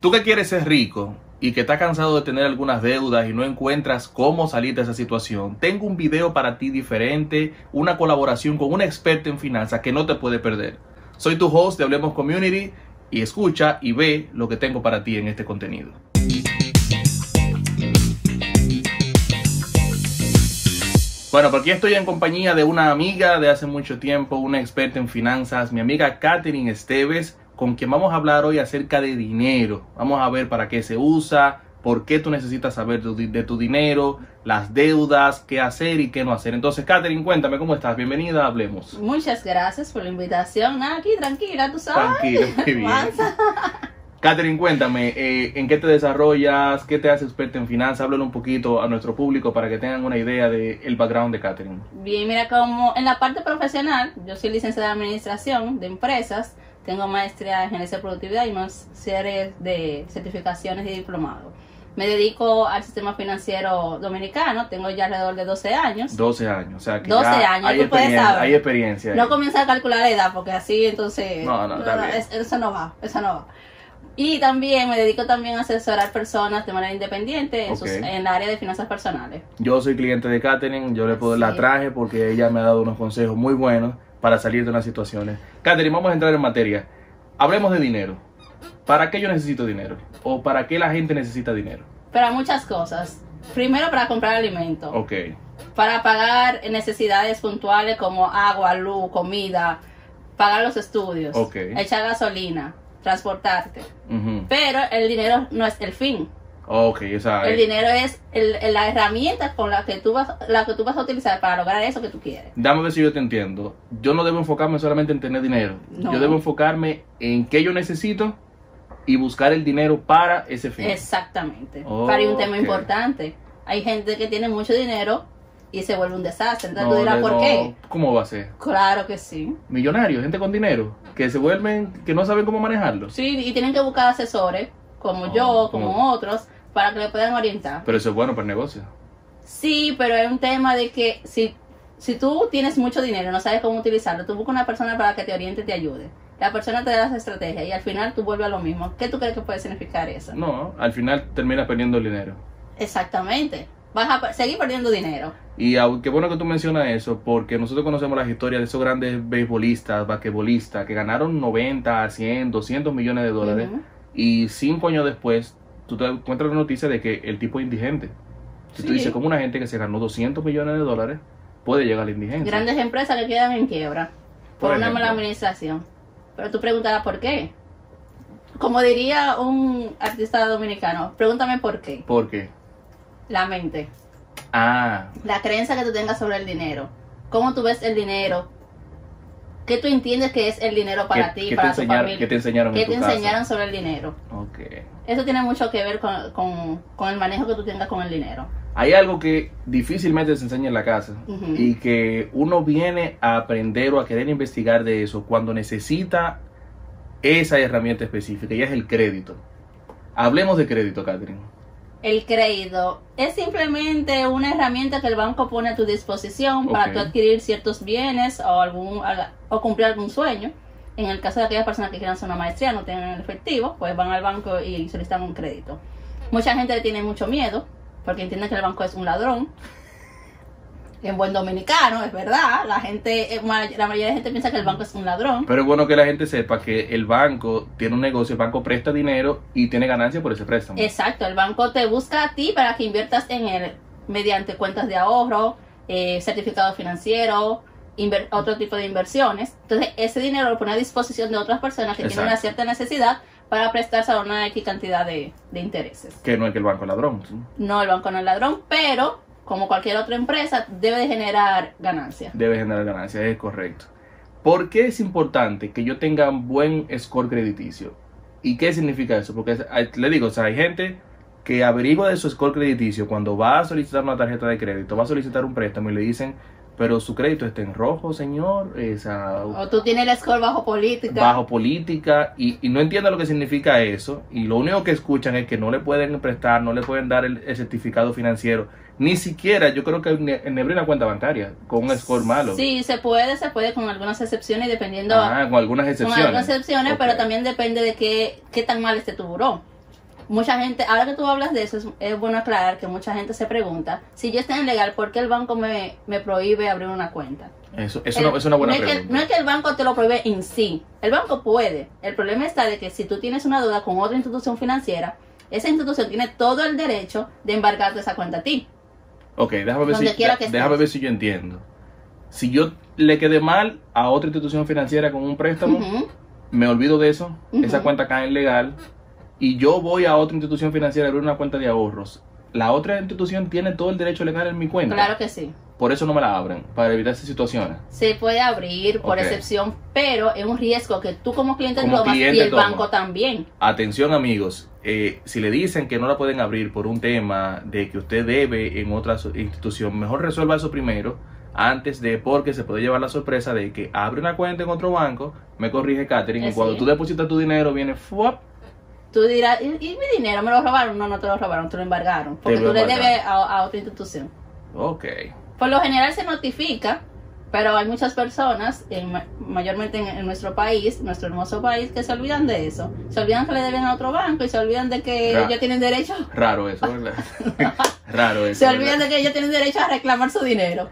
Tú que quieres ser rico y que estás cansado de tener algunas deudas y no encuentras cómo salir de esa situación, tengo un video para ti diferente, una colaboración con un experto en finanzas que no te puede perder. Soy tu host de Hablemos Community y escucha y ve lo que tengo para ti en este contenido. Bueno, porque estoy en compañía de una amiga de hace mucho tiempo, una experta en finanzas, mi amiga Katherine Esteves, con quien vamos a hablar hoy acerca de dinero. Vamos a ver para qué se usa, por qué tú necesitas saber de tu dinero, las deudas, qué hacer y qué no hacer. Entonces, Katherine, cuéntame cómo estás. Bienvenida, hablemos. Muchas gracias por la invitación. aquí, tranquila, tú sabes. Tranquila, muy bien. Katherine, cuéntame, eh, ¿en qué te desarrollas? ¿Qué te hace experta en finanzas? Háblale un poquito a nuestro público para que tengan una idea del background de Katherine. Bien, mira, como en la parte profesional, yo soy licenciada en Administración de Empresas, tengo maestría en gerencia de productividad y más series de certificaciones y diplomados. Me dedico al sistema financiero dominicano, tengo ya alrededor de 12 años. 12 años, o sea que 12 años, hay, experiencia, hay experiencia. No comienza a calcular la edad porque así entonces... No, no, no, eso no va, eso no va. Y también me dedico también a asesorar personas de manera independiente en, en el área de finanzas personales. Yo soy cliente de Katherine, yo le puedo, la traje porque ella me ha dado unos consejos muy buenos para salir de unas situaciones. Catherine, vamos a entrar en materia. Hablemos de dinero. ¿Para qué yo necesito dinero? ¿O para qué la gente necesita dinero? Para muchas cosas. Primero para comprar alimento. Ok. Para pagar necesidades puntuales como agua, luz, comida, pagar los estudios, okay. echar gasolina, transportarte. Pero el dinero no es el fin. Ok, o sea, el dinero es el, la herramienta con la que tú vas la que tú vas a utilizar para lograr eso que tú quieres. Dame ver si yo te entiendo. Yo no debo enfocarme solamente en tener dinero. Yo debo enfocarme en qué yo necesito y buscar el dinero para ese fin. Exactamente. para un tema importante. Hay gente que tiene mucho dinero y se vuelve un desastre. Entonces tú dirás, ¿por qué? ¿Cómo va a ser? Claro que sí. Millonarios, gente con dinero, que se vuelven, que no saben cómo manejarlo. Sí, y tienen que buscar asesores, como yo, como otros, para que le puedan orientar. Pero eso es bueno para el negocio. Sí, pero es un tema de que si, si tú tienes mucho dinero y no sabes cómo utilizarlo, tú buscas una persona para que te oriente y te ayude. La persona te da las estrategias y al final tú vuelves a lo mismo. ¿Qué tú crees que puede significar eso? No, al final terminas perdiendo el dinero. Exactamente. Vas a seguir perdiendo dinero. Y qué bueno que tú mencionas eso, porque nosotros conocemos las historias de esos grandes beisbolistas, basquetbolistas, que ganaron 90, 100, 200 millones de dólares. Y cinco años después tú te encuentras la noticia de que el tipo es indigente. Si tú dices, como una gente que se ganó 200 millones de dólares puede llegar a la indigencia? Grandes empresas que quedan en quiebra por, una mala administración. Pero tú preguntarás por qué. Como diría un artista dominicano, pregúntame por qué. ¿Por qué? La mente. Ah. La creencia que tú tengas sobre el dinero. ¿Cómo tú ves el dinero? ¿Qué tú entiendes que es el dinero para ti, para tu familia? ¿Qué te enseñaron, ¿Qué te enseñaron sobre el dinero? Okay. Eso tiene mucho que ver con, el manejo que tú tengas con el dinero. Hay algo que difícilmente se enseña en la casa y que uno viene a aprender o a querer investigar de eso cuando necesita esa herramienta específica y es el crédito. Hablemos de crédito, Catherine el crédito es simplemente una herramienta que el banco pone a tu disposición para tu adquirir ciertos bienes o algún o cumplir algún sueño. En el caso de aquellas personas que quieran hacer una maestría no tienen efectivo, pues van al banco y solicitan un crédito. Mucha gente le tiene mucho miedo porque entiende que el banco es un ladrón en buen dominicano, es verdad. La gente, eh, la mayoría de gente piensa que el banco es un ladrón. Pero es bueno que la gente sepa que el banco tiene un negocio, el banco presta dinero y tiene ganancia por ese préstamo. Exacto, el banco te busca a ti para que inviertas en él mediante cuentas de ahorro, eh, certificado financiero, otro tipo de inversiones. Entonces, ese dinero lo pone a disposición de otras personas que tienen una cierta necesidad para prestarse a una X cantidad de, de intereses. Que no es que el banco es ladrón. No, el banco no es ladrón, pero como cualquier otra empresa, debe de generar ganancias. Debe generar ganancias, es correcto. ¿Por qué es importante que yo tenga un buen score crediticio? ¿Y qué significa eso? Porque le digo, o sea, hay gente que averigua de su score crediticio cuando va a solicitar una tarjeta de crédito, va a solicitar un préstamo y le dicen, pero su crédito está en rojo, señor. o tú tienes el score bajo política. Bajo política y, no entiende lo que significa eso. Y lo único que escuchan es que no le pueden prestar, no le pueden dar el certificado financiero ni siquiera yo creo que en abrir una cuenta bancaria con un score malo. Sí, se puede, se puede con algunas excepciones dependiendo. Ah, con algunas excepciones. Con algunas excepciones, pero también depende de qué, qué tan mal esté tu buró. Mucha gente, ahora que tú hablas de eso, es, es bueno aclarar que mucha gente se pregunta, si yo estoy en legal, ¿por qué el banco me, me prohíbe abrir una cuenta? Eso, eso El- no- es una buena no es, que, pregunta. no es que el banco te lo prohíbe en sí. El banco puede. El problema está de que si tú tienes una deuda con otra institución financiera, esa institución tiene todo el derecho de embargarte esa cuenta a ti. Ok, déjame ver, si, déjame ver si yo entiendo. Si yo le quedé mal a otra institución financiera con un préstamo, me olvido de eso, esa cuenta cae en legal, y yo voy a otra institución financiera a abrir una cuenta de ahorros. La otra institución tiene todo el derecho legal en mi cuenta. Claro que sí. Por eso no me la abren, para evitar esas situaciones. Se puede abrir por excepción, pero es un riesgo que tú como cliente Como tomas cliente y el banco también. Atención amigos, eh, si le dicen que no la pueden abrir por un tema de que usted debe en otra institución, mejor resuelva eso primero antes de, porque se puede llevar la sorpresa de que abre una cuenta en otro banco, me corrige Catherine, Eh, y cuando sí. tú depositas tu dinero viene ¡fuap! Tú dirás, ¿y, y mi dinero me lo robaron? No, no te lo robaron, te lo embargaron. Porque tú le debes a, a otra institución. Ok. Por lo general se notifica, pero hay muchas personas, en ma- mayormente en, en nuestro país, nuestro hermoso país, que se olvidan de eso. Se olvidan que le deben a otro banco y se olvidan de que Ra- ellos tienen derecho. Raro eso, ¿verdad? Raro eso. Se ¿verdad? olvidan de que ellos tienen derecho a reclamar su dinero.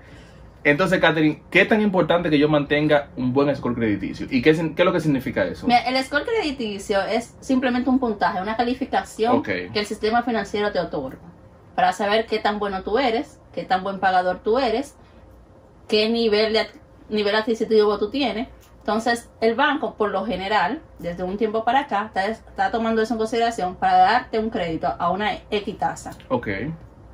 Entonces, Catherine, ¿qué es tan importante que yo mantenga un buen score crediticio? ¿Y qué, qué es lo que significa eso? Mira, el score crediticio es simplemente un puntaje, una calificación que el sistema financiero te otorga para saber qué tan bueno tú eres, qué tan buen pagador tú eres, qué nivel de nivel adquisitivo tú tienes. Entonces, el banco, por lo general, desde un tiempo para acá, está, está tomando eso en consideración para darte un crédito a una equitasa. Ok.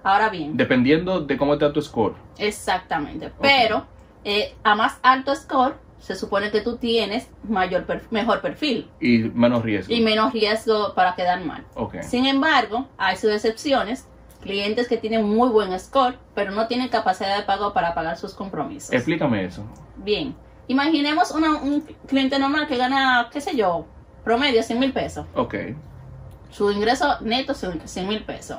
Ahora bien, Dependiendo de cómo está tu score. Exactamente. Pero eh, a más alto score, se supone que tú tienes mayor per- mejor perfil Y menos riesgo. y menos riesgo para quedar mal. Ok. Sin embargo, hay sus excepciones. Clientes que tienen muy buen score, pero no tienen capacidad de pago para pagar sus compromisos. Explícame eso. Bien. Imaginemos una- un cliente normal que gana, qué sé yo, promedio 100 mil pesos. Ok. Su ingreso neto son 100 mil pesos.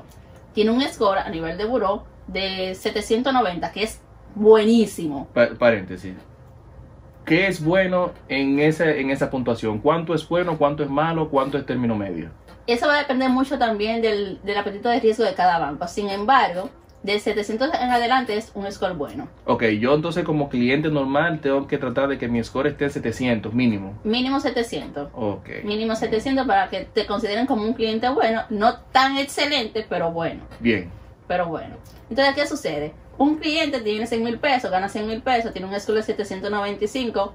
Tiene un score a nivel de buró de 790, que es buenísimo. Pa- paréntesis. ¿Qué es bueno en, ese, en esa puntuación? ¿Cuánto es bueno? ¿Cuánto es malo? ¿Cuánto es término medio? Eso va a depender mucho también del, del apetito de riesgo de cada banco. Sin embargo, de 700 en adelante es un score bueno. Ok, yo entonces como cliente normal tengo que tratar de que mi score esté en 700 mínimo. Mínimo 700. Ok. Mínimo 700 para que te consideren como un cliente bueno. No tan excelente, pero bueno. Bien. Pero bueno. Entonces, ¿qué sucede? Un cliente tiene 100 mil pesos, gana 100 mil pesos, tiene un score de 795.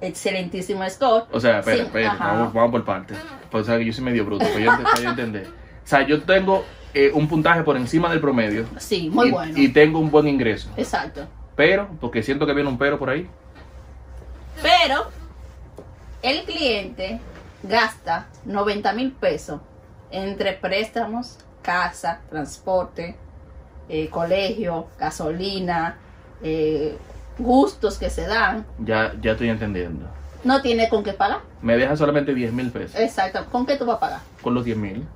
Excelentísimo score. O sea, espera, Sí, espera, vamos, vamos por partes. Pues, o sea, que yo soy medio bruto, para yo, para yo entender. O sea, yo tengo eh, un puntaje por encima del promedio. Sí, muy y, bueno. Y tengo un buen ingreso. Exacto. Pero, porque siento que viene un pero por ahí. Pero el cliente gasta 90 mil pesos entre préstamos, casa, transporte, eh, colegio, gasolina, eh, gustos que se dan. Ya, ya estoy entendiendo. No tiene con qué pagar. Me deja solamente 10 mil pesos. Exacto. ¿Con qué tú vas a pagar? Con los 10 mil.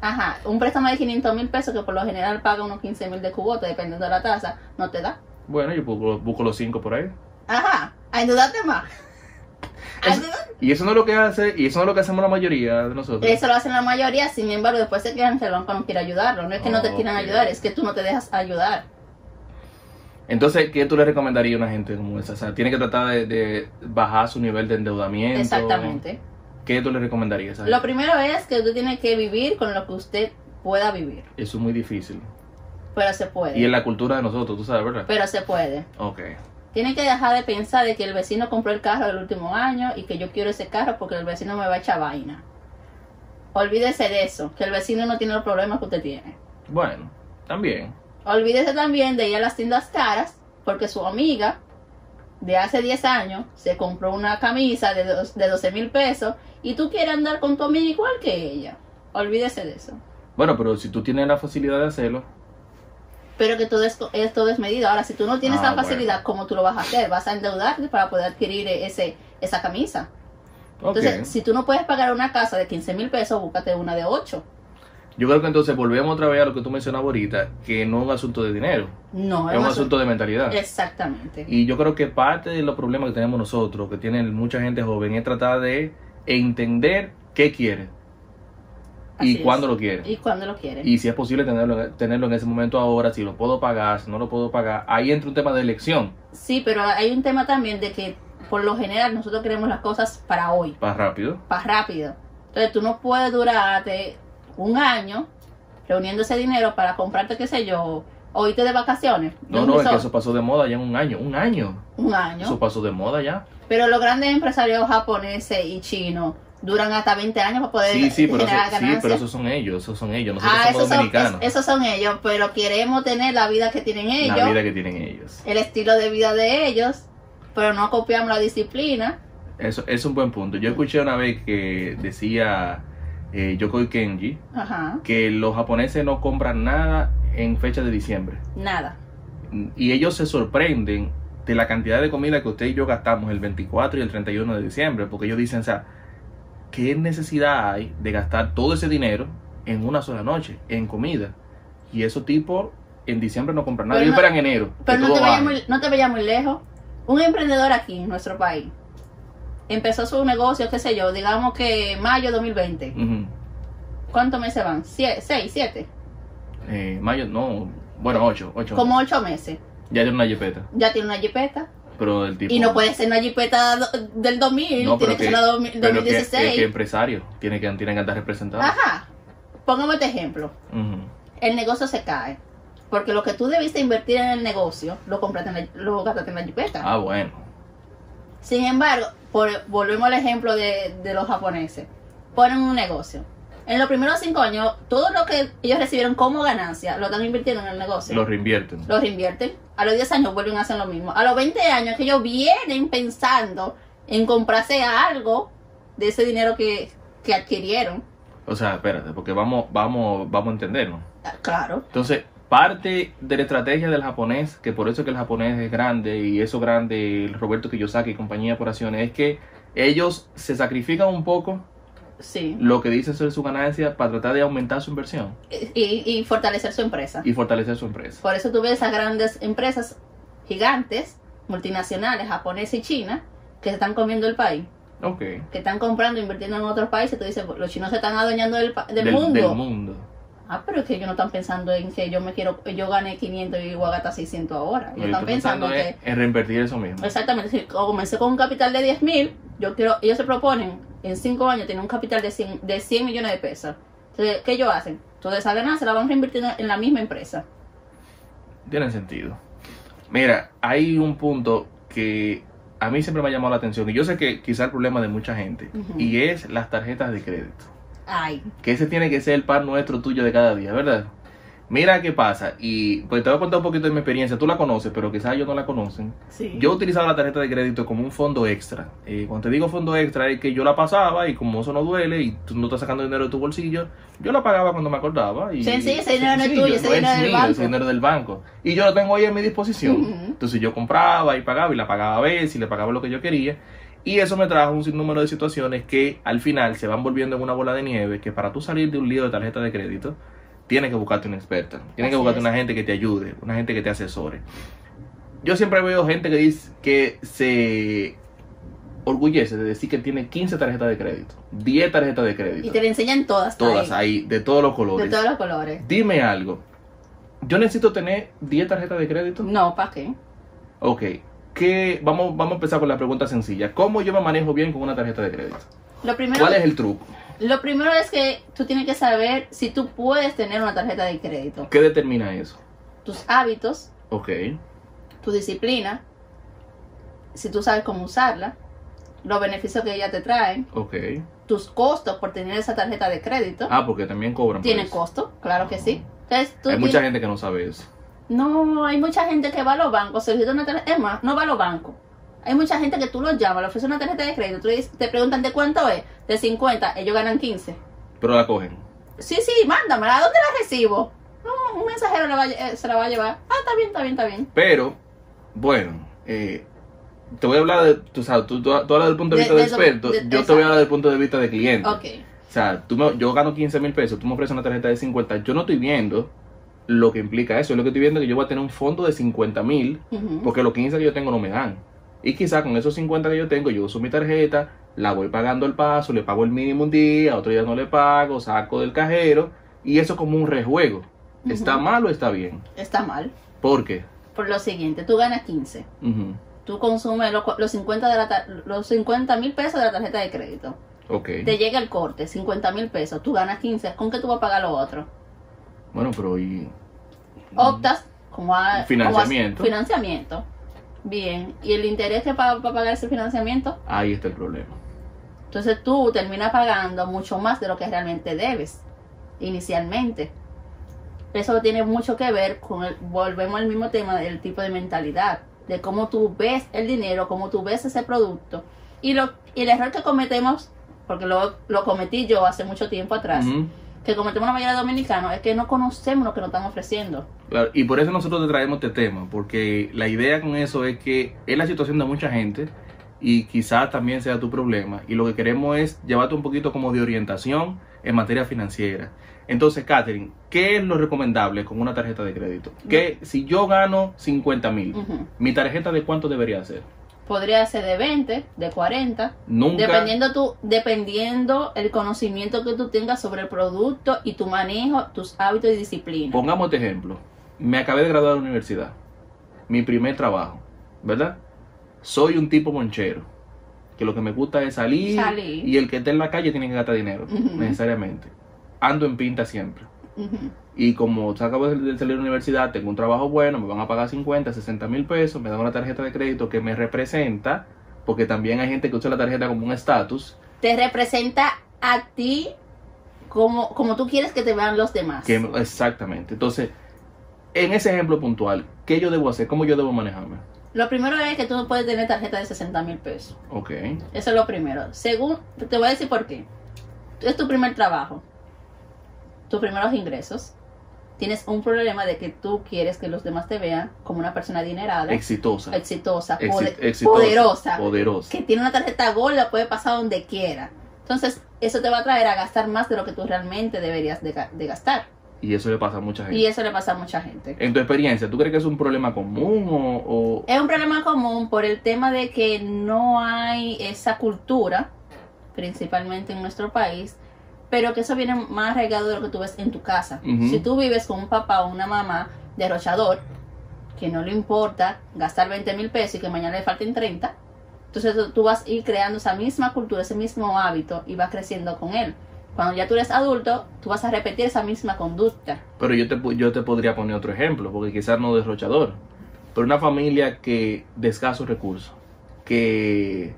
Ajá. Un préstamo de 500 mil pesos que por lo general paga unos 15 mil de cubote, dependiendo de la tasa, no te da. Bueno, yo busco, busco los 5 por ahí. Ajá. A endeudarte más. Eso- Y eso no es lo que hace, y eso no es lo que hacemos la mayoría de nosotros. Eso lo hacen la mayoría, sin embargo, después se quejan que el banco no quiere ayudarlo. No es que no te quieran ayudar, es que tú no te dejas ayudar. Entonces, ¿qué tú le recomendarías a una gente como esa? O sea, tiene que tratar de, de bajar su nivel de endeudamiento. Exactamente. ¿Qué tú le recomendarías a Lo primero es que usted tiene que vivir con lo que usted pueda vivir. Eso es muy difícil. Pero se puede. Y en la cultura de nosotros, tú sabes, ¿verdad? Pero se puede. Ok. Tiene que dejar de pensar de que el vecino compró el carro del último año y que yo quiero ese carro porque el vecino me va a echar vaina. Olvídese de eso, que el vecino no tiene los problemas que usted tiene. Bueno, también. Olvídese también de ir a las tiendas caras porque su amiga de hace 10 años se compró una camisa de, dos- de 12 mil pesos y tú quieres andar con tu amiga igual que ella. Olvídese de eso. Bueno, pero si tú tienes la facilidad de hacerlo, Pero que todo es, es todo. Ahora, si tú no tienes Ah, la facilidad, ¿cómo tú lo vas a hacer? Vas a endeudarte para poder adquirir ese, esa camisa. Entonces, si tú no puedes pagar una casa de 15 mil pesos, búscate una de 8. Yo creo que entonces volvemos otra vez a lo que tú mencionabas ahorita, que no es un asunto de dinero, No, es un asunto de mentalidad. Exactamente. Y yo creo que parte de los problemas que tenemos nosotros, que tienen mucha gente joven, es tratar de entender qué quiere. y cuándo lo quieren. Y cuando lo quieren. Y si es posible tenerlo, tenerlo en ese momento ahora, si lo puedo pagar, si no lo puedo pagar, ahí entra un tema de elección, Sí, pero hay un tema también de que por lo general nosotros queremos las cosas para hoy, más rápido. para rápido. Entonces tú no puedes durarte un año reuniendo ese dinero para comprarte, qué sé yo, o irte de vacaciones. de No, no, es que resort. eso pasó de moda ya en un año, un año. Un año. Eso pasó de moda ya. Pero los grandes empresarios japoneses y chinos duran hasta 20 años para poder Sí, sí, pero, eso, sí, pero esos son ellos, esos son ellos. Nosotros ah, somos esos son, dominicanos. es- esos son ellos, pero queremos tener la vida que tienen ellos, la vida que tienen ellos. el estilo de vida de ellos, pero no copiamos la disciplina. Eso es un buen punto. Yo escuché una vez que decía eh, Yokoi Kenji Ajá, que los japoneses no compran nada en fecha de diciembre. nada. Y ellos se sorprenden de la cantidad de comida que usted y yo gastamos el 24 y el 31 de diciembre, porque ellos dicen, o sea, ¿qué necesidad hay de gastar todo ese dinero en una sola noche, en comida? Y esos tipos en diciembre no compran nada, Pero ellos no- esperan enero. Pero no te, vayas muy, no te vayas muy lejos. Un emprendedor aquí en nuestro país empezó su negocio, qué sé yo, digamos que mayo 2020. Ujú. ¿Cuántos meses van? Sie- ¿Seis, siete? Eh, mayo, no, bueno, 8, 8. Como ocho meses. Ya tiene una jipeta, Ya tiene una jipeta. pero el tipo... Y no puede ser una jipeta del 2000, No, tiene que, que- ser la do- pero que, 2016. que, que empresario, tiene que, tiene que andar representado. Ajá. Pongamos este ejemplo. El negocio se cae. Porque lo que tú debiste invertir en el negocio, lo compraste en la, lo gastaste en la jipeta. Ah, bueno. Sin embargo, por- volvemos al ejemplo de, de los japoneses. Ponen un negocio. En los primeros cinco años, todo lo que ellos recibieron como ganancia, lo están invirtiendo en el negocio. Lo reinvierten. Lo reinvierten. A los 10 años vuelven a hacer lo mismo. A los 20 años que ellos vienen pensando en comprarse algo de ese dinero que, que adquirieron. O sea, espérate, porque vamos, vamos, vamos a entendernos. Ah, Claro. Entonces, parte de la estrategia del japonés, que por eso es que el japonés es grande y eso grande, el Roberto Kiyosaki y compañía por acciones, es que ellos se sacrifican un poco Sí. lo que dicen ser su ganancia para tratar de aumentar su inversión Y, y fortalecer su empresa. y fortalecer su empresa. Por eso tú ves esas grandes empresas gigantes, multinacionales, japonesas y chinas, que se están comiendo el país. Ok. Que están comprando, invirtiendo en otros países. Tú dices, los chinos se están adueñando del, pa- del mundo. del mundo. Ah, pero es que ellos no están pensando en que yo me quiero, yo gané 500 y voy a gastar 600 ahora. Ellos están pensando pensando que, en reinvertir eso mismo. exactamente, si comencé con un capital de 10 mil, yo quiero, ellos se proponen en 5 años tener un capital de 100, de 100 millones de pesos. Entonces, ¿qué ellos hacen? Toda esa ganancia la van reinvirtiendo en la misma empresa. Tiene sentido. Mira, hay un punto que a mí siempre me ha llamado la atención y yo sé que quizá el problema de mucha gente y es las tarjetas de crédito. Ay, Que ese tiene que ser el pan nuestro tuyo de cada día, ¿verdad? Mira qué pasa y pues te voy a contar un poquito de mi experiencia. Tú la conoces, pero quizás ellos no la conocen. sí. Yo utilizaba la tarjeta de crédito como un fondo extra. Eh, cuando te digo fondo extra es que yo la pasaba y como eso no duele y tú no estás sacando dinero de tu bolsillo, yo la pagaba cuando me acordaba. Y, Sí, sí, ese dinero no es tuyo, ese no dinero es del mío, banco. ese dinero del banco. Y yo lo tengo ahí a mi disposición. Ujú. Entonces yo compraba y pagaba y la pagaba a veces y le pagaba lo que yo quería. Y eso me trajo un sinnúmero de situaciones que al final se van volviendo en una bola de nieve que para tú salir de un lío de tarjeta de crédito, tienes que buscarte una experta. Tienes que buscarte es. una gente que te ayude, una gente que te asesore. Yo siempre veo gente que dice que se orgullece de decir que tiene 15 tarjetas de crédito, 10 tarjetas de crédito, Y te le enseñan todas. todas ahí, ahí, de todos los De colores. todos los colores. Dime algo. Yo necesito tener 10 tarjetas de crédito. No, ¿para qué? Ok, ¿qué? Vamos, vamos a empezar con la pregunta sencilla. ¿Cómo yo me manejo bien con una tarjeta de crédito? Lo primero, ¿Cuál es el truco? lo primero es que tú tienes que saber si tú puedes tener una tarjeta de crédito. ¿Qué determina eso? Tus hábitos, Ok, tu disciplina, si tú sabes cómo usarla, los beneficios que ella te trae, ok. tus costos por tener esa tarjeta de crédito. Ah, porque también cobran. ¿Tiene costo? Claro que sí. Entonces, tú Hay mucha gente que no sabe eso. No, hay mucha gente que va a los bancos, solicita una tarjeta, es más, no va a los bancos. Hay mucha gente que tú los llamas, le ofreces una tarjeta de crédito, tú dices- te preguntan de cuánto es, de 50, ellos ganan 15. Pero la cogen. Sí, sí, mándamela, ¿a dónde la recibo? No, un mensajero la va eh, se la va a llevar. Ah, está bien, está bien, está bien. Pero, bueno, eh, te voy a hablar de. Tú sabes, tú, tú, tú hablas del punto de De- vista de, experto. yo te voy a hablar del punto de vista de cliente. Ok. O sea, tú me- yo gano 15 mil pesos, tú me ofreces una tarjeta de 50. Yo no estoy viendo lo que implica eso. Yo lo que estoy viendo es que yo voy a tener un fondo de 50 mil porque los 15 que yo tengo no me dan. Y quizá con esos 50 que yo tengo, yo uso mi tarjeta, la voy pagando al paso, le pago el mínimo un día, otro día no le pago, saco del cajero y eso como un rejuego. ¿Está mal o está bien? Está mal. ¿Por qué? Por lo siguiente, tú ganas 15. Ujú. Tú consumes lo- los 50 de la los 50 mil pesos de la tarjeta de crédito. Te llega el corte, 50 mil pesos. Tú ganas 15. ¿Con qué tú vas a pagar lo otro? Bueno, pero y... Optas como a... Financiamiento. como a- financiamiento. Bien. ¿Y el interés que para pagar ese financiamiento? Ahí está el problema. Entonces tú terminas pagando mucho más de lo que realmente debes inicialmente. Eso tiene mucho que ver con el, volvemos al mismo tema del tipo de mentalidad, de cómo tú ves el dinero, cómo tú ves ese producto. Y, lo, y el error que cometemos, porque lo, lo cometí yo hace mucho tiempo atrás, Ujú. Que cometemos la mayoría de dominicanos, es que no conocemos lo que nos están ofreciendo. Claro, y por eso nosotros te traemos este tema, porque la idea con eso es que es la situación de mucha gente y quizás también sea tu problema. Y lo que queremos es llevarte un poquito como de orientación en materia financiera. Entonces, Catherine, ¿qué es lo recomendable con una tarjeta de crédito? Que si yo gano 50 mil. ¿mi tarjeta de cuánto debería ser? Podría ser de 20, de 40, Nunca. Dependiendo tu, dependiendo el conocimiento que tú tengas sobre el producto y tu manejo, tus hábitos y disciplina. Pongamos este ejemplo. Me acabé de graduar de la universidad. Mi primer trabajo, ¿verdad? Soy un tipo monchero. Que lo que me gusta es salir, Salir. y el que esté en la calle tiene que gastar dinero, necesariamente. Ando en pinta siempre. Ujú. Y como acabo de salir de la universidad, tengo un trabajo bueno, me van a pagar 50, 60 mil pesos, me dan una tarjeta de crédito que me representa, porque también hay gente que usa la tarjeta como un estatus, Te representa a ti como, como tú quieres que te vean los demás. que exactamente. Entonces, en ese ejemplo puntual, ¿qué yo debo hacer? ¿Cómo yo debo manejarme? Lo primero es que tú no puedes tener tarjeta de 60 mil pesos. Ok. Eso es lo primero. Según, te voy a decir por qué. Es tu primer trabajo, tus primeros ingresos. Tienes un problema de que tú quieres que los demás te vean como una persona adinerada, Exitosa. exitosa, Exi- poder- exitosa, poderosa, Poderosa. que tiene una tarjeta gorda, puede pasar donde quiera. Entonces, eso te va a traer a gastar más de lo que tú realmente deberías de, ga- de gastar. Y eso le pasa a mucha gente. Y eso le pasa a mucha gente. En tu experiencia, ¿tú crees que es un problema común o, o- Es un problema común por el tema de que no hay esa cultura, principalmente en nuestro país, pero que eso viene más arraigado de lo que tú ves en tu casa. Si tú vives con un papá o una mamá derrochador, que no le importa gastar 20 mil pesos y que mañana le falten 30, entonces tú- vas a ir creando esa misma cultura, ese mismo hábito y vas creciendo con él. Cuando ya tú eres adulto, tú vas a repetir esa misma conducta. Pero yo te, yo te podría poner otro ejemplo, porque quizás no derrochador. Pero una familia que de escasos recursos, que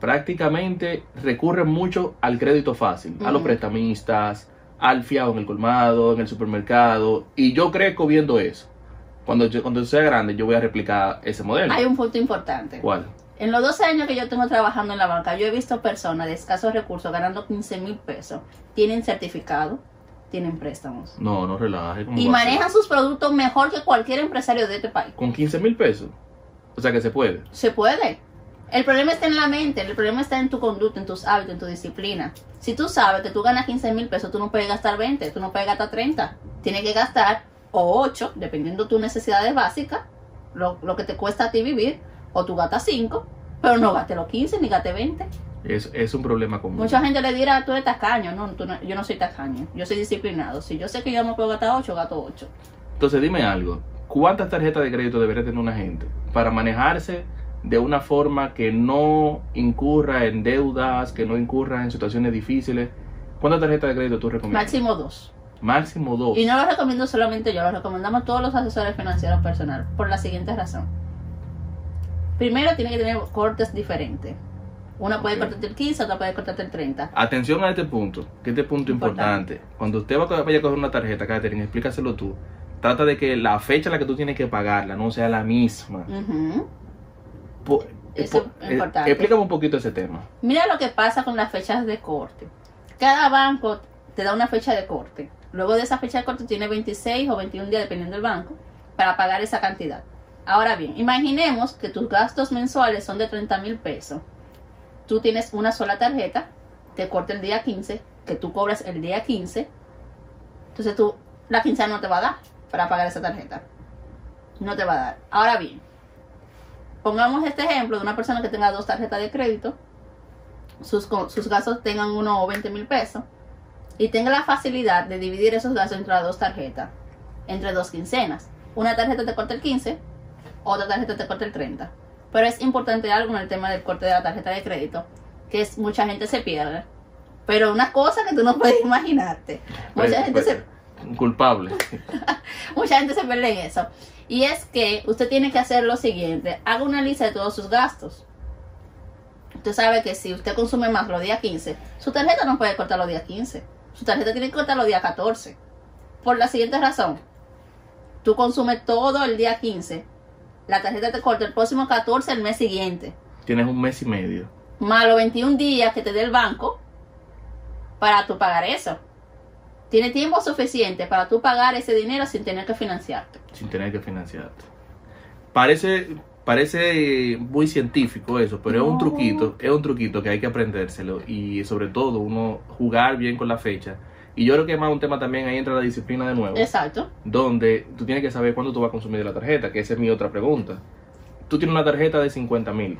prácticamente recurre mucho al crédito fácil, a los prestamistas, al fiado en el colmado, en el supermercado. Y yo crezco viendo eso. Cuando yo, cuando yo sea grande, yo voy a replicar ese modelo. Hay un punto importante. ¿Cuál? En los 12 años que yo tengo trabajando en la banca, yo he visto personas de escasos recursos ganando 15 mil pesos. Tienen certificado, tienen préstamos. No, no relaje. ¿cómo Y manejan sus productos mejor que cualquier empresario de este país. Con 15 mil pesos. O sea que se puede. Se puede. El problema está en la mente, el problema está en tu conducta, en tus hábitos, en tu disciplina. Si tú sabes que tú ganas 15 mil pesos, tú no puedes gastar 20, tú no puedes gastar 30. Tienes que gastar o 8, dependiendo de tus necesidades básicas, lo, lo que te cuesta a ti vivir, o tú gastas 5, pero no gastes los 15 ni gastes 20. Es, es un problema común. Mucha gente le dirá, tú eres tacaño. No, tú no- yo no soy tacaño. Yo soy disciplinado. Si yo sé que yo no puedo gastar 8, gasto 8. Entonces dime algo, ¿cuántas tarjetas de crédito debería tener una gente para manejarse de una forma que no incurra en deudas, que no incurra en situaciones difíciles? ¿Cuántas tarjetas de crédito tú recomiendas? Máximo 2. Máximo dos. Y no lo recomiendo solamente yo, lo recomendamos todos los asesores financieros personal. Por la siguiente razón. Primero, tiene que tener cortes diferentes. Una puede cortarte el 15, otra puede cortarte el 30. Atención a este punto, que este punto Importante. importante. Cuando usted va a vaya a coger una tarjeta, Catherine, explícaselo tú. Trata de que la fecha a la que tú tienes que pagarla no sea la misma. Ujú. Eso po- es eh, importante. explícame un poquito ese tema. Mira lo que pasa con las fechas de corte. Cada banco te da una fecha de corte. Luego de esa fecha de corte tiene 26 o 21 días, dependiendo del banco, para pagar esa cantidad. Ahora bien, imaginemos que tus gastos mensuales son de 30 mil pesos. Tú tienes una sola tarjeta, te corta el día 15, que tú cobras el día 15. Entonces tú, la quincena no te va a dar para pagar esa tarjeta. No te va a dar. Ahora bien, pongamos este ejemplo de una persona que tenga dos tarjetas de crédito sus, sus gastos tengan unos 20 mil pesos y tenga la facilidad de dividir esos gastos entre las dos tarjetas, entre dos quincenas. Una tarjeta te corta el 15, otra tarjeta te corta el 30. Pero es importante algo en el tema del corte de la tarjeta de crédito, que es mucha gente se pierde. Pero una cosa que tú no puedes imaginarte. Mucha Pues- gente pues, se Culpable. Mucha gente se pierde en eso. Y es que usted tiene que hacer lo siguiente. Haga una lista de todos sus gastos. Usted sabe que si usted consume más los días 15, su tarjeta no puede cortar los días 15. Su tarjeta tiene que cortar los días 14. Por la siguiente razón. Tú consumes todo el día 15. La tarjeta te corta el próximo 14 el mes siguiente. Tienes un mes y medio. Más los 21 días que te dé el banco para tú pagar eso. Tiene tiempo suficiente para tú pagar ese dinero sin tener que financiarte. sin tener que financiarte. Parece, parece muy científico eso, pero es un truquito, es un truquito que hay que aprendérselo y sobre todo uno jugar bien con la fecha. Y yo creo que más un tema también ahí entra la disciplina de nuevo, Exacto. donde tú tienes que saber cuándo tú vas a consumir de la tarjeta, que esa es mi otra pregunta. Tú tienes una tarjeta de 50 mil.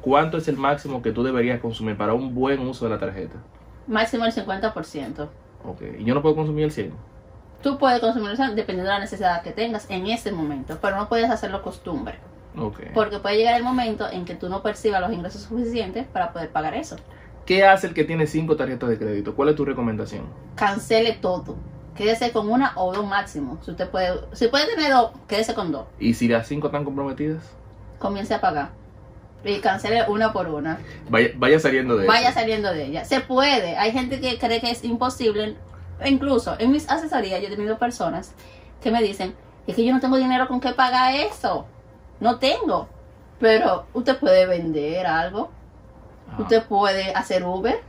¿Cuánto es el máximo que tú deberías consumir para un buen uso de la tarjeta? Máximo el 50%. Ok, y yo no puedo consumir el 100. Tú puedes consumir eso dependiendo de la necesidad que tengas en ese momento, pero no puedes hacerlo costumbre. Ok. Porque puede llegar el momento en que tú no percibas los ingresos suficientes para poder pagar eso. ¿Qué hace el que tiene cinco tarjetas de crédito? ¿Cuál es tu recomendación? Cancele todo. Quédese con una o dos máximo. Si usted puede, si puede tener dos, quédese con dos. ¿Y si las cinco están comprometidas? Comience a pagar. Y cancele una por una. Vaya, vaya saliendo de Vaya eso. saliendo de ella. Se puede. Hay gente que cree que es imposible. Incluso en mis asesorías yo he tenido personas que me dicen, es que yo no tengo dinero con qué pagar eso. No tengo. Pero usted puede vender algo. Ajá. Usted puede hacer Uber.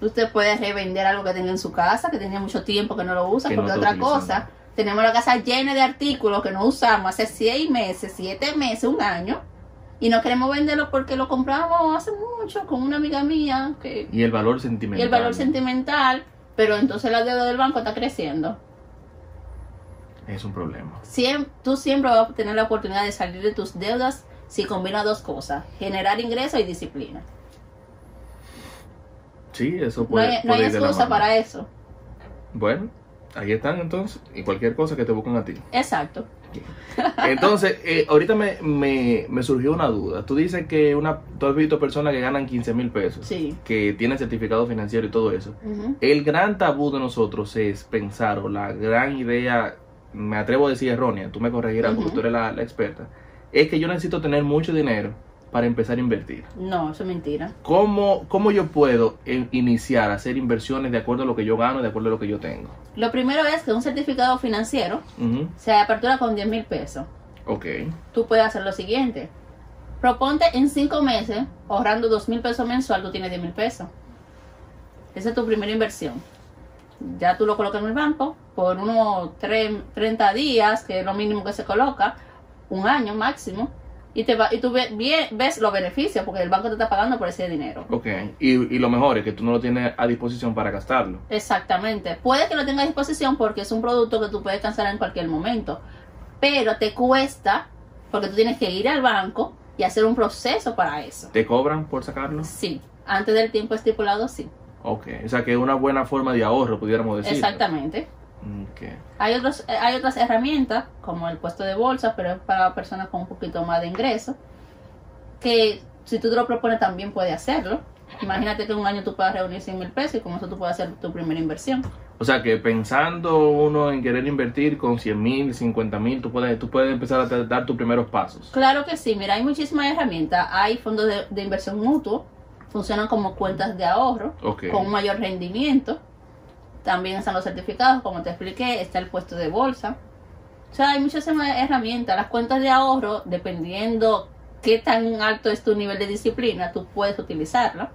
Usted puede revender algo que tenga en su casa, que tenía mucho tiempo que no lo usa. Que porque otra cosa, tenemos la casa llena de artículos que no usamos hace seis meses, siete meses, un año. Y no queremos venderlo porque lo compramos hace mucho con una amiga mía. Que, Y el valor y sentimental. el valor sentimental. Pero entonces la deuda del banco está creciendo. Es un problema. Siem- tú siempre vas a tener la oportunidad de salir de tus deudas si combinas dos cosas. Generar ingresos y disciplina. Sí, eso No puede, hay, no hay puede de la excusa para eso. Bueno, ahí están entonces. Y cualquier cosa que te busquen a ti. Exacto. Entonces, eh, ahorita me, me, me surgió una duda. Tú dices que una, tú has visto personas que ganan 15 mil pesos. Sí. Que tienen certificado financiero y todo eso. El gran tabú de nosotros es pensar, o la gran idea, me atrevo a decir errónea, tú me corregirás porque tú eres la, la experta, es que yo necesito tener mucho dinero para empezar a invertir. No, eso es mentira. ¿Cómo, cómo yo puedo iniciar a hacer inversiones de acuerdo a lo que yo gano y de acuerdo a lo que yo tengo? Lo primero es que un certificado financiero Ujú, se apertura con 10 mil pesos. Ok, Tú puedes hacer lo siguiente. Proponte en 5 meses, ahorrando 2 mil pesos mensual, tú tienes 10 mil pesos. Esa es tu primera inversión. Ya tú lo colocas en el banco por unos tre- 30 días, que es lo mínimo que se coloca, un año máximo, y, te va, y tú ve- bien- ves los beneficios, porque el banco te está pagando por ese dinero. ok. Y, y lo mejor es que tú no lo tienes a disposición para gastarlo. Exactamente. Puede que lo tengas a disposición porque es un producto que tú puedes cancelar en cualquier momento. Pero te cuesta porque tú tienes que ir al banco y hacer un proceso para eso. ¿Te cobran por sacarlo? Sí. Antes del tiempo estipulado, sí. Ok, o sea que es una buena forma de ahorro, pudiéramos decir. Exactamente. Hay, otros, eh, hay otras herramientas, como el puesto de bolsa, pero es para personas con un poquito más de ingreso, que si tú te lo propones también puedes hacerlo. Imagínate que en un año tú puedas reunir 100 mil pesos y con eso tú puedes hacer tu primera inversión. O sea que pensando uno en querer invertir con 100 mil, 50 mil, tú puedes, tú puedes empezar a dar tus primeros pasos. Claro que sí, mira, hay muchísimas herramientas. Hay fondos de, de inversión mutuo, funcionan como cuentas de ahorro, con un mayor rendimiento. También están los certificados, como te expliqué, está el puesto de bolsa. O sea, hay muchísimas herramientas. Las cuentas de ahorro, dependiendo qué tan alto es tu nivel de disciplina, tú puedes utilizarla.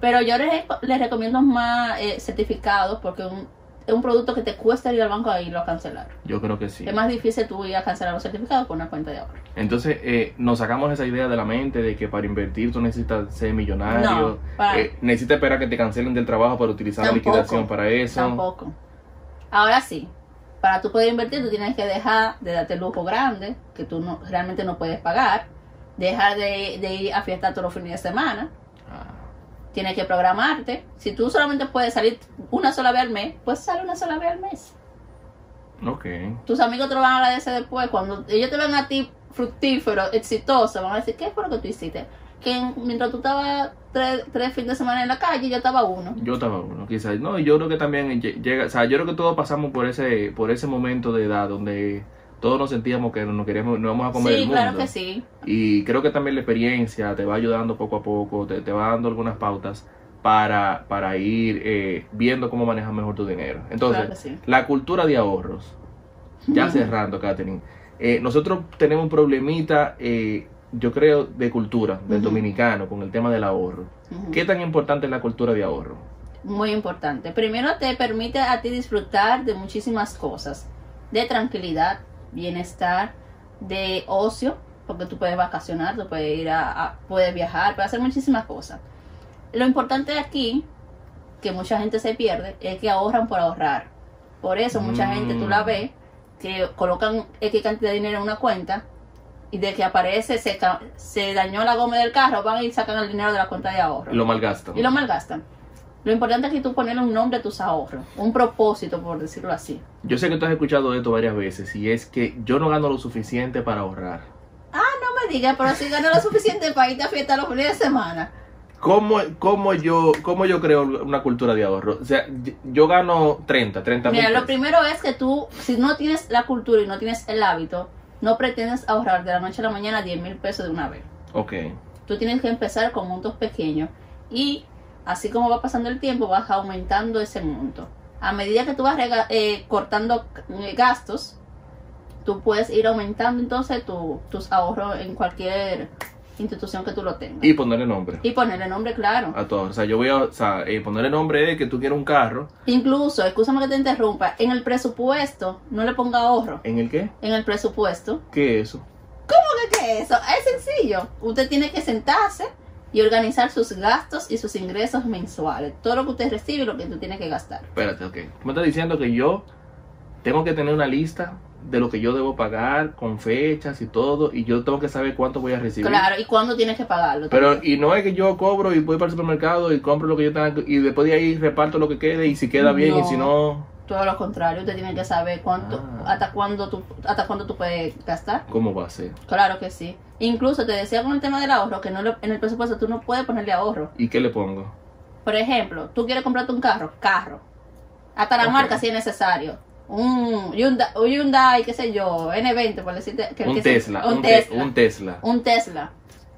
Pero yo les, les recomiendo más eh, certificados porque un- un producto que te cuesta ir al banco a irlo a cancelar. Yo creo que sí. Es más difícil tú ir a cancelar los certificados con una cuenta de ahorro. Entonces, eh, nos sacamos esa idea de la mente de que para invertir tú necesitas ser millonario. No, eh, necesitas esperar que te cancelen del trabajo para utilizar la liquidación para eso. Tampoco. Ahora sí, para tú poder invertir, tú tienes que dejar de darte lujo grande, que tú no, realmente no puedes pagar, dejar de, de ir a fiestas todos los fines de semana, Tienes que programarte. Si tú solamente puedes salir una sola vez al mes, pues sale una sola vez al mes. Ok. Tus amigos te lo van a agradecer después. Cuando ellos te ven a ti fructífero, exitoso, van a decir, ¿qué fue lo que tú hiciste? Que mientras tú estabas tres, tres fines de semana en la calle, yo estaba uno. Yo estaba uno, quizás. No, yo creo que también llega, o sea, yo creo que todos pasamos por ese, por ese momento de edad donde todos nos sentíamos que nos queríamos, nos vamos a comer Sí, el mundo. claro que sí. Y creo que también la experiencia te va ayudando poco a poco, te, te va dando algunas pautas para, para ir eh, viendo cómo manejar mejor tu dinero. Entonces, Claro que sí. la cultura de ahorros. Ya cerrando, Katherine. Eh, nosotros tenemos un problemita, eh, yo creo, de cultura, del dominicano, con el tema del ahorro. ¿Qué tan importante es la cultura de ahorro? Muy importante. Primero te permite a ti disfrutar de muchísimas cosas. De tranquilidad, bienestar, de ocio, porque tú puedes vacacionar, tú puedes ir a, a- puedes viajar, puedes hacer muchísimas cosas. Lo importante aquí, que mucha gente se pierde, es que ahorran por ahorrar. Por eso mucha Mm. gente tú la ves que colocan X cantidad de dinero en una cuenta y de que aparece, se, se dañó la goma del carro, van y sacan el dinero de la cuenta de ahorro Lo malgastan. y lo malgastan. Lo importante es que tú ponerle un nombre a tus ahorros, un propósito, por decirlo así. Yo sé que tú has escuchado esto varias veces y es que yo no gano lo suficiente para ahorrar. No me digas, pero si ganas lo suficiente para irte a fiesta los fines de semana. ¿Cómo, cómo, yo, ¿Cómo yo creo una cultura de ahorro? O sea, yo- gano 30, 30 mil Mira, lo primero es que tú, si no tienes la cultura y no tienes el hábito, no pretendes ahorrar de la noche a la mañana 10 mil pesos de una vez. Ok. Tú tienes que empezar con montos pequeños y así como va pasando el tiempo vas aumentando ese monto. A medida que tú vas eh, cortando eh, gastos, tú puedes ir aumentando entonces tu- tus ahorros en cualquier institución que tú lo tengas. Y ponerle nombre Y ponerle nombre claro. a todo. O sea, yo voy a o sea, eh, ponerle nombre de que tú quieres un carro. Incluso, escúchame que te interrumpa, en el presupuesto, no le ponga ahorro. ¿En el qué? En el presupuesto, ¿Qué es eso? ¿Cómo que qué es eso? Es sencillo. Usted tiene que sentarse y organizar sus gastos y sus ingresos mensuales. Todo lo que usted recibe y lo que tú tienes que gastar. Espérate, ok. Me estás diciendo que yo tengo que tener una lista de lo que yo debo pagar con fechas y todo y yo tengo que saber cuánto voy a recibir. Claro, y cuándo tienes que pagarlo. Pero, y no es que yo cobro y voy para el supermercado y compro lo que yo tenga que- y después de ahí reparto lo que quede y si queda bien y si no, Todo lo contrario, usted tiene que saber cuánto, Ah. hasta cuándo tú, hasta cuándo tú puedes gastar. ¿cómo va a ser? Claro que sí. Incluso te decía con el tema del ahorro que no le- en el presupuesto tú no puedes ponerle ahorro. ¿Y qué le pongo? Por ejemplo, tú quieres comprarte un carro, carro. Hasta la marca si es necesario. Un Hyundai, un Hyundai, qué sé yo, N20, por decirte. Que, Un que Tesla, un un, te- Tesla. un Tesla. Un Tesla.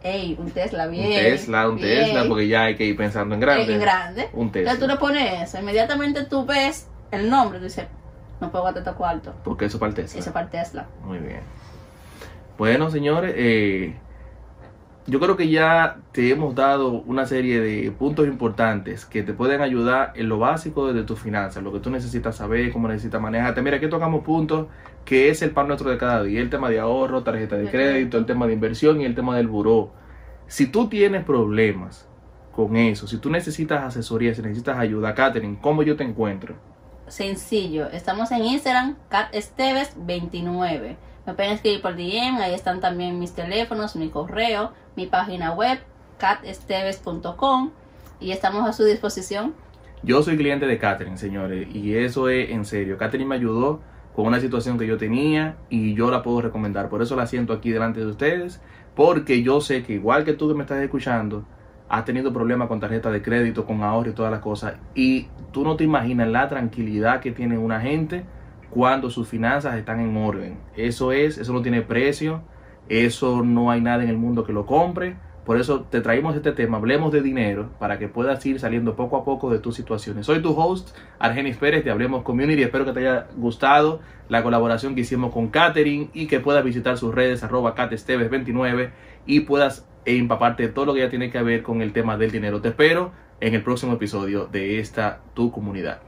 Ey, un Tesla, bien. Un Tesla, un bien. Tesla, porque ya hay que ir pensando en grande. En grande. Un Tesla. Entonces tú le pones eso. Inmediatamente tú ves el nombre. Tú dices, no puedo gastar cuarto. Porque eso para el Tesla. Eso para el Tesla. Muy bien. Bueno, señores, eh, yo creo que ya te hemos dado una serie de puntos importantes que te pueden ayudar en lo básico de tus finanzas, lo que tú necesitas saber, cómo necesitas manejarte. Mira, aquí tocamos puntos que es el pan nuestro de cada día, el tema de ahorro, tarjeta de crédito. el tema de inversión y el tema del buró. Si tú tienes problemas con eso, si tú necesitas asesoría, si necesitas ayuda, Katherine, ¿cómo yo te encuentro? Sencillo. Estamos en Instagram, catesteves29. Me pueden escribir por DM. Ahí están también mis teléfonos, mi correo, mi página web, catesteves.com. Y estamos a su disposición. Yo soy cliente de Catherine, señores, y eso es en serio. Catherine me ayudó con una situación que yo tenía y yo la puedo recomendar. Por eso la siento aquí delante de ustedes, porque yo sé que igual que tú que me estás escuchando, has tenido problemas con tarjeta de crédito, con ahorro y todas las cosas. Y tú no te imaginas la tranquilidad que tiene una gente cuando sus finanzas están en orden. Eso es, eso no tiene precio, eso no hay nada en el mundo que lo compre. Por eso te traímos este tema, hablemos de dinero, para que puedas ir saliendo poco a poco de tus situaciones. Soy tu host, Argenis Pérez, de Hablemos Community. Espero que te haya gustado la colaboración que hicimos con Katherine y que puedas visitar sus redes, arroba catesteves29, y puedas empaparte de todo lo que ya tiene que ver con el tema del dinero. Te espero en el próximo episodio de esta tu comunidad.